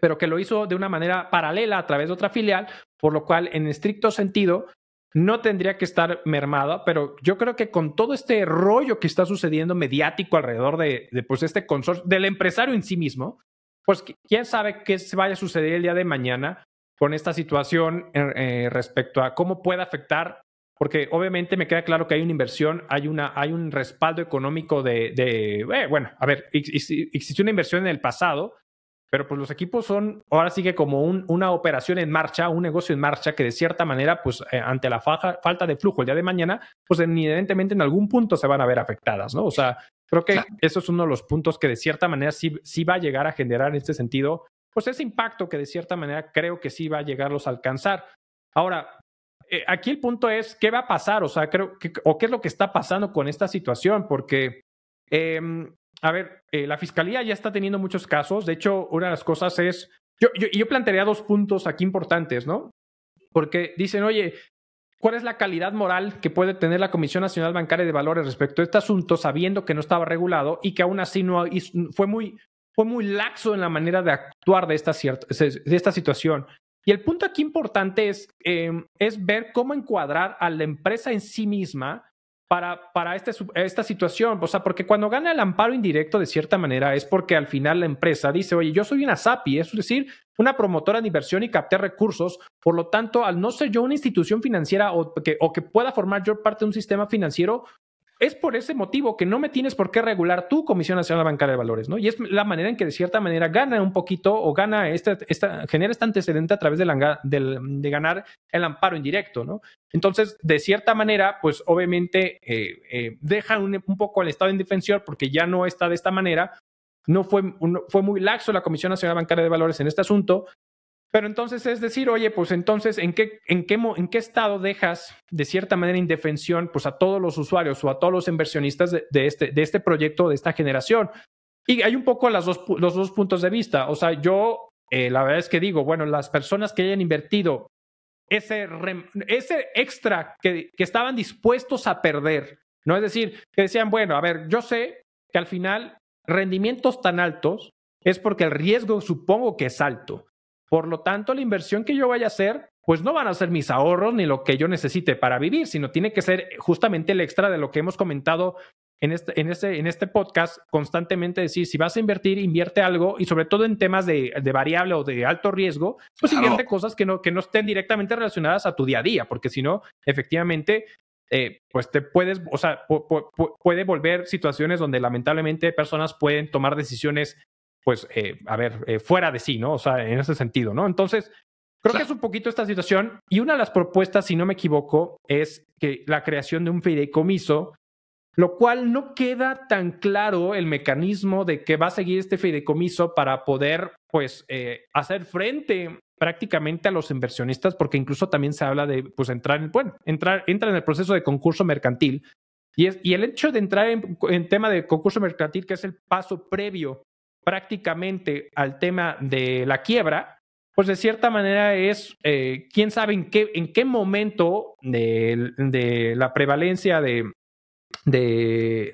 pero que lo hizo de una manera paralela a través de otra filial, por lo cual en estricto sentido no tendría que estar mermada, pero yo creo que con todo este rollo que está sucediendo mediático alrededor de, pues este consorcio, del empresario en sí mismo, pues quién sabe qué se vaya a suceder el día de mañana con esta situación eh, respecto a cómo puede afectar porque obviamente me queda claro que hay una inversión, hay, una, hay un respaldo económico de, de eh, bueno, a ver, existió una inversión en el pasado, pero pues los equipos son ahora sigue como un, una operación en marcha, un negocio en marcha que de cierta manera, pues eh, ante la falta de flujo el día de mañana, pues evidentemente en algún punto se van a ver afectadas, ¿no? O sea, creo que eso es uno de los puntos que de cierta manera sí, sí va a llegar a generar en este sentido, pues ese impacto que de cierta manera creo que sí va a llegarlos a alcanzar. Ahora, eh, aquí el punto es, ¿qué va a pasar? O sea, creo que, o qué es lo que está pasando con esta situación, porque, em, a ver, eh, la fiscalía ya está teniendo muchos casos. De hecho, una de las cosas es, yo, yo, yo plantearía dos puntos aquí importantes, ¿no? Porque dicen, oye, ¿Cuál es la calidad moral que puede tener la Comisión Nacional Bancaria de Valores respecto a este asunto, sabiendo que no estaba regulado y que aún así no fue muy, fue muy laxo en la manera de actuar de esta, de esta situación? Y el punto aquí importante es, em, es ver cómo encuadrar a la empresa en sí misma para, para este, esta situación. O sea, porque cuando gana el amparo indirecto, de cierta manera, es porque al final la empresa dice, oye, yo soy una SAPI, es decir, una promotora de inversión y capté recursos. Por lo tanto, al no ser yo una institución financiera o que, o que pueda formar yo parte de un sistema financiero, es por ese motivo que no me tienes por qué regular tu Comisión Nacional Bancaria de Valores, ¿no? Y es la manera en que de cierta manera gana un poquito o gana este, esta, genera este antecedente a través de, de ganar el amparo indirecto, ¿no? Entonces, de cierta manera, pues obviamente eh, eh, deja un, poco al Estado en indefensión porque ya no está de esta manera. No fue, fue muy laxo la Comisión Nacional Bancaria de Valores en este asunto, pero entonces es decir, oye, pues entonces, ¿en qué, en qué, en qué estado dejas de cierta manera indefensión pues a todos los usuarios o a todos los inversionistas de, este, de este proyecto, de esta generación? Y hay un poco las dos, los dos puntos de vista. O sea, yo eh, la verdad es que digo, bueno, las personas que hayan invertido ese, ese extra que, que estaban dispuestos a perder, ¿no? Es decir, que decían, bueno, a ver, yo sé que al final rendimientos tan altos es porque el riesgo supongo que es alto. Por lo tanto, la inversión que yo vaya a hacer, pues no van a ser mis ahorros ni lo que yo necesite para vivir, sino tiene que ser justamente el extra de lo que hemos comentado en este, en este, en este podcast, constantemente decir, si vas a invertir, invierte algo y sobre todo en temas de, variable o de alto riesgo, pues invierte cosas que no, que no estén directamente relacionadas a tu día a día, porque si no, efectivamente, eh, pues te puedes, o sea, puede volver situaciones donde lamentablemente personas pueden tomar decisiones pues, eh, a ver, eh, fuera de sí, ¿no? O sea, en ese sentido, ¿no? Entonces, creo que es un poquito esta situación. Y una de las propuestas, si no me equivoco, es que la creación de un fideicomiso, lo cual no queda tan claro el mecanismo de que va a seguir este fideicomiso para poder, pues, eh, hacer frente prácticamente a los inversionistas, porque incluso también se habla de, pues, entrar en, bueno, entrar, entra en el proceso de concurso mercantil. Y, es, y el hecho de entrar en, en tema de concurso mercantil, que es el paso previo prácticamente al tema de la quiebra, pues de cierta manera es, eh, quién sabe en qué, en qué momento de, la prevalencia de, de,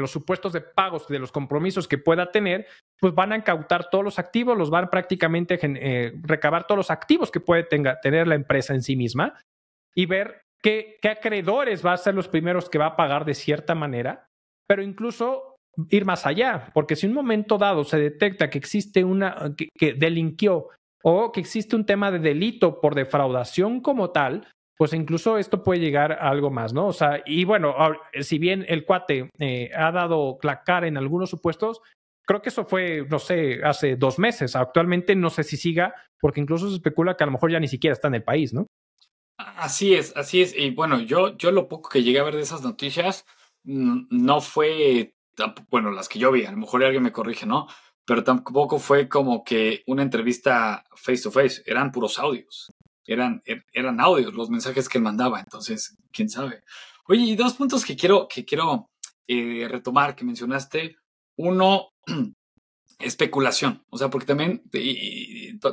los supuestos de pagos, de los compromisos que pueda tener, pues van a incautar todos los activos, los van prácticamente eh, recabar todos los activos que puede tenga, tener la empresa en sí misma y ver qué, qué acreedores va a ser los primeros que va a pagar de cierta manera, pero incluso ir más allá, porque si en un momento dado se detecta que existe una, que, delinquió o que existe un tema de delito por defraudación como tal, pues incluso esto puede llegar a algo más, ¿no? O sea, y bueno, si bien el cuate eh, ha dado la cara en algunos supuestos, creo que eso fue, no sé, hace dos meses. Actualmente no sé si siga, porque incluso se especula que a lo mejor ya ni siquiera está en el país, ¿no? Así es, así es. Y bueno, yo, yo lo poco que llegué a ver de esas noticias, no fue, bueno, las que yo vi, a lo mejor alguien me corrige, ¿no? Pero tampoco fue como que una entrevista face to face, eran puros audios, eran, er, eran audios los mensajes que él mandaba, entonces, quién sabe. Oye, y dos puntos que quiero, que quiero eh, retomar que mencionaste. Uno, especulación, o sea, porque también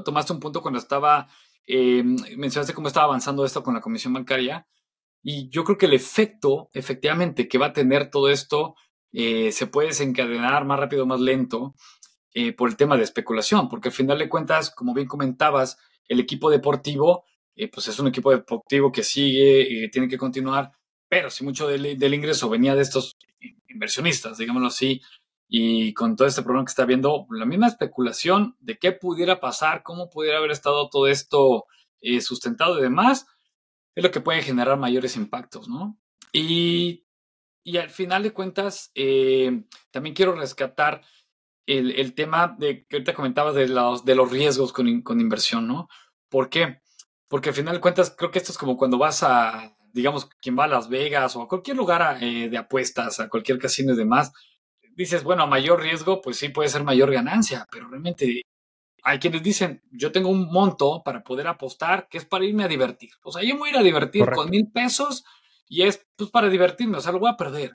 tomaste un punto cuando estaba, eh, mencionaste cómo estaba avanzando esto con la Comisión Bancaria y yo creo que el efecto, efectivamente, que va a tener todo esto eh, se puede desencadenar más rápido, más lento eh, por el tema de especulación, porque al final de cuentas, como bien comentabas, el equipo deportivo, eh, pues es un equipo deportivo que sigue y tiene que continuar, pero si mucho del, del, ingreso venía de estos inversionistas, digámoslo así, y con todo este problema que está viendo, la misma especulación de qué pudiera pasar, cómo pudiera haber estado todo esto sustentado y demás, es lo que puede generar mayores impactos, ¿no? Y, y al final de cuentas, eh, también quiero rescatar el, el, tema de que ahorita comentabas de los, de los riesgos con, con inversión, ¿no? ¿Por qué? Porque al final de cuentas, creo que esto es como cuando vas a, digamos, quien va a Las Vegas o a cualquier lugar eh, de apuestas, a cualquier casino y demás, dices, bueno, a mayor riesgo, pues sí puede ser mayor ganancia, pero realmente hay quienes dicen, yo tengo un monto para poder apostar que es para irme a divertir. O sea, yo me voy a ir a divertir con mil pesos y es pues para divertirme, o sea, lo voy a perder.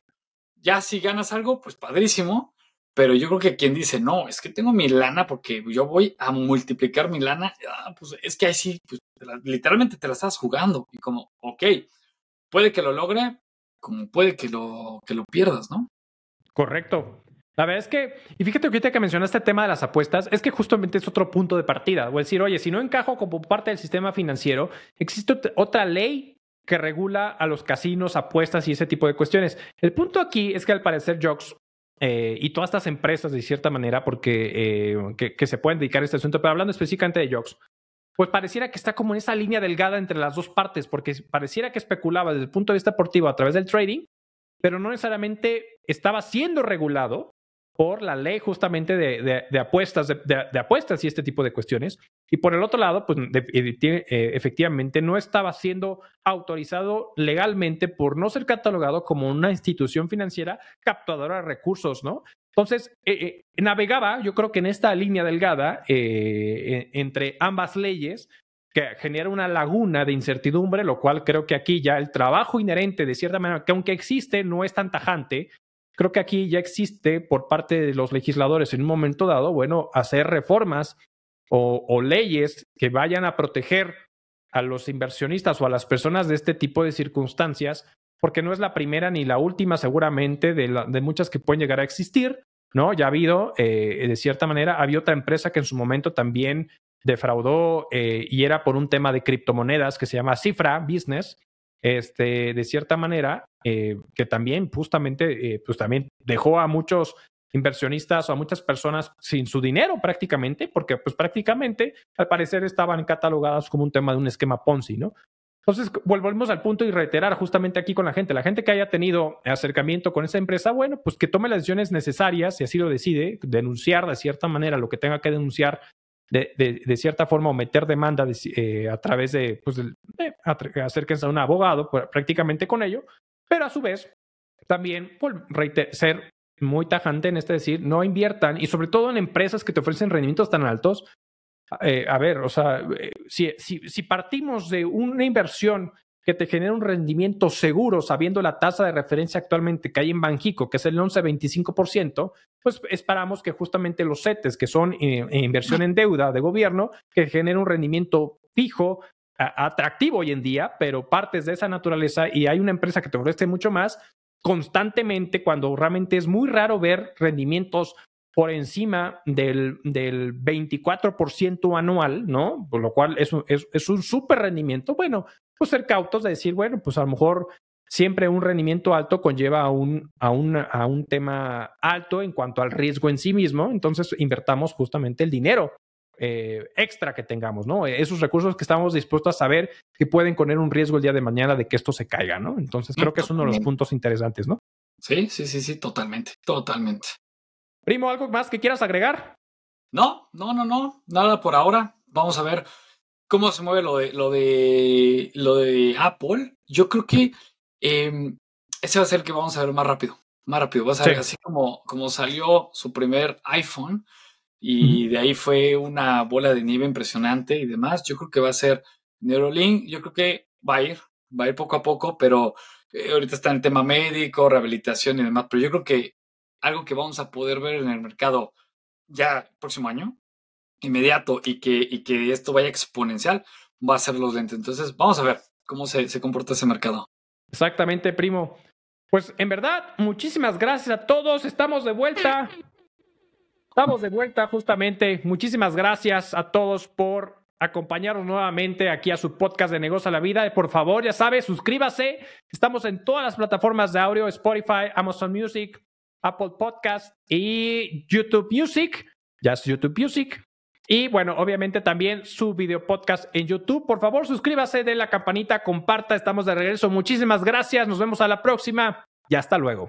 Ya si ganas algo, pues padrísimo, pero yo creo que quien dice, no, es que tengo mi lana porque yo voy a multiplicar mi lana, ah, pues es que ahí sí, pues, literalmente te la estás jugando y como, ok, puede que lo logre, como puede que lo, que lo pierdas, ¿no? Correcto. La verdad es que, y fíjate que ahorita que mencionaste el tema de las apuestas, es que justamente es otro punto de partida. O decir, oye, si no encajo como parte del sistema financiero, existe otra ley que regula a los casinos, apuestas y ese tipo de cuestiones. El punto aquí es que al parecer Jocks eh, y todas estas empresas, de cierta manera, porque eh, que, se pueden dedicar a este asunto, pero hablando específicamente de Jocks, pues pareciera que está como en esa línea delgada entre las dos partes, porque pareciera que especulaba desde el punto de vista deportivo a través del trading, pero no necesariamente estaba siendo regulado por la ley justamente de, apuestas, de, apuestas y este tipo de cuestiones. Y por el otro lado, pues eh, efectivamente no estaba siendo autorizado legalmente por no ser catalogado como una institución financiera captadora de recursos, ¿no? Entonces, eh, eh, navegaba, yo creo que en esta línea delgada entre ambas leyes, que genera una laguna de incertidumbre, lo cual creo que aquí ya el trabajo inherente, de cierta manera, que aunque existe, no es tan tajante, creo que aquí ya existe por parte de los legisladores en un momento dado, bueno, hacer reformas o, leyes que vayan a proteger a los inversionistas o a las personas de este tipo de circunstancias, porque no es la primera ni la última seguramente de, de muchas que pueden llegar a existir, ¿no? Ya ha habido, eh, de cierta manera, había otra empresa que en su momento también defraudó eh, y era por un tema de criptomonedas que se llama Cifra Business, este, de cierta manera, eh, que también justamente, pues también dejó a muchos inversionistas o a muchas personas sin su dinero prácticamente, porque pues prácticamente al parecer estaban catalogadas como un tema de un esquema Ponzi, ¿no? Entonces, volvemos al punto y reiterar justamente aquí con la gente, la gente que haya tenido acercamiento con esa empresa, bueno, pues que tome las decisiones necesarias, si así lo decide, denunciar de cierta manera lo que tenga que denunciar de, de, cierta forma o meter demanda eh, a través de, pues, acérquense a un abogado prácticamente con ello, pero a su vez también pues, ser muy tajante en este decir, no inviertan y sobre todo en empresas que te ofrecen rendimientos tan altos. Eh, a ver, o sea, eh, si, si, partimos de una inversión que te genera un rendimiento seguro, sabiendo la tasa de referencia actualmente que hay en Banjico, que es el 11-25%, pues esperamos que justamente los CETES, que son eh, inversión en deuda de gobierno, que generen un rendimiento fijo, atractivo hoy en día, pero partes de esa naturaleza y hay una empresa que te ofrece mucho más, constantemente, cuando realmente es muy raro ver rendimientos por encima del, del 24% anual, ¿no? Por lo cual es un, es, es un súper rendimiento. Bueno, pues ser cautos de decir, bueno, pues a lo mejor siempre un rendimiento alto conlleva a un, a, un, a un tema alto en cuanto al riesgo en sí mismo, entonces invertamos justamente el dinero eh, extra que tengamos, ¿no? Esos recursos que estamos dispuestos a saber que pueden poner un riesgo el día de mañana de que esto se caiga, ¿no? Entonces creo que es uno de los puntos interesantes, ¿no? Sí, sí, sí, sí, totalmente, totalmente. Primo, ¿algo más que quieras agregar? No, no, no, no, nada por ahora. Vamos a ver cómo se mueve lo de lo de lo de Apple. Yo creo que em, ese va a ser el que vamos a ver más rápido. Más rápido. Va a ser así como, como salió su primer iPhone y de ahí fue una bola de nieve impresionante y demás. Yo creo que va a ser Neurolink. Yo creo que va a ir, va a ir poco a poco, pero eh, ahorita está en tema médico, rehabilitación y demás. Pero yo creo que algo que vamos a poder ver en el mercado ya próximo año, inmediato, y que, y que esto vaya exponencial, va a ser los lentes. Entonces, vamos a ver cómo se, se comporta ese mercado. Exactamente, primo. Pues en verdad, muchísimas gracias a todos. Estamos de vuelta. Estamos de vuelta justamente. Muchísimas gracias a todos por acompañarnos nuevamente aquí a su podcast de Negocio a la Vida. Por favor, ya sabes, suscríbase. Estamos en todas las plataformas de audio, Spotify, Amazon Music, Apple Podcast y YouTube Music. Ya es YouTube Music. Y bueno, obviamente también su video podcast en YouTube. Por favor, suscríbase, de la campanita, comparta. Estamos de regreso. Muchísimas gracias. Nos vemos a la próxima y hasta luego.